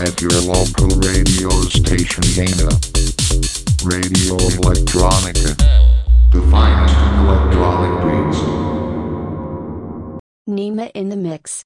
At your local radio station Dana. Radio Electronica. The finest electronic beats. Nima in the mix.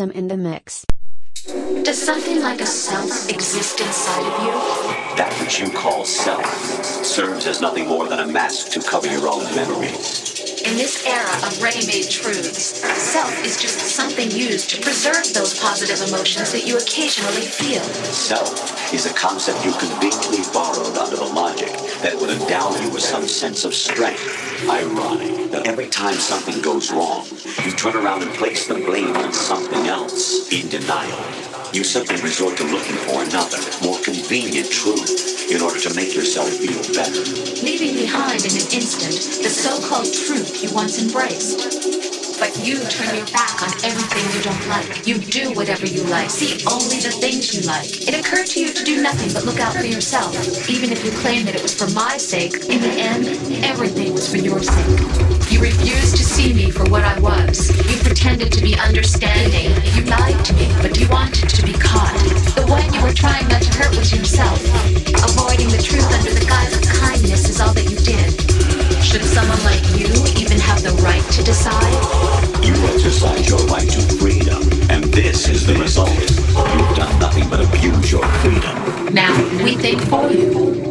System in the mix. Does something like a self exist inside of you? That which you call self serves as nothing more than a mask to cover your own memory. In this era of ready made truths, self is just something used to preserve those positive emotions that you occasionally feel. Self is a concept you conveniently borrowed under the logic that would endow you with some sense of strength. Ironic that every time something goes wrong, you turn around and place the blame on something else in denial. You simply resort to looking for another, more convenient truth in order to make yourself feel better. leaving behind in an instant the so-called truth you once embraced. But you turn your back on everything you don't like. You do whatever you like. See only the things you like. It occurred to you to do nothing but look out for yourself. Even if you claim that it was for my sake, in the end, everything was for your sake. You refused to see me for what I was. You pretended to be understanding. You lied to me, but you wanted to be caught. The one you were trying not to hurt was yourself. Avoiding the truth under the guise of kindness is all that you did. Should someone like you even have the right to decide? You exercise your right to freedom, and this is the result. You've done nothing but abuse your freedom. Now we think for you.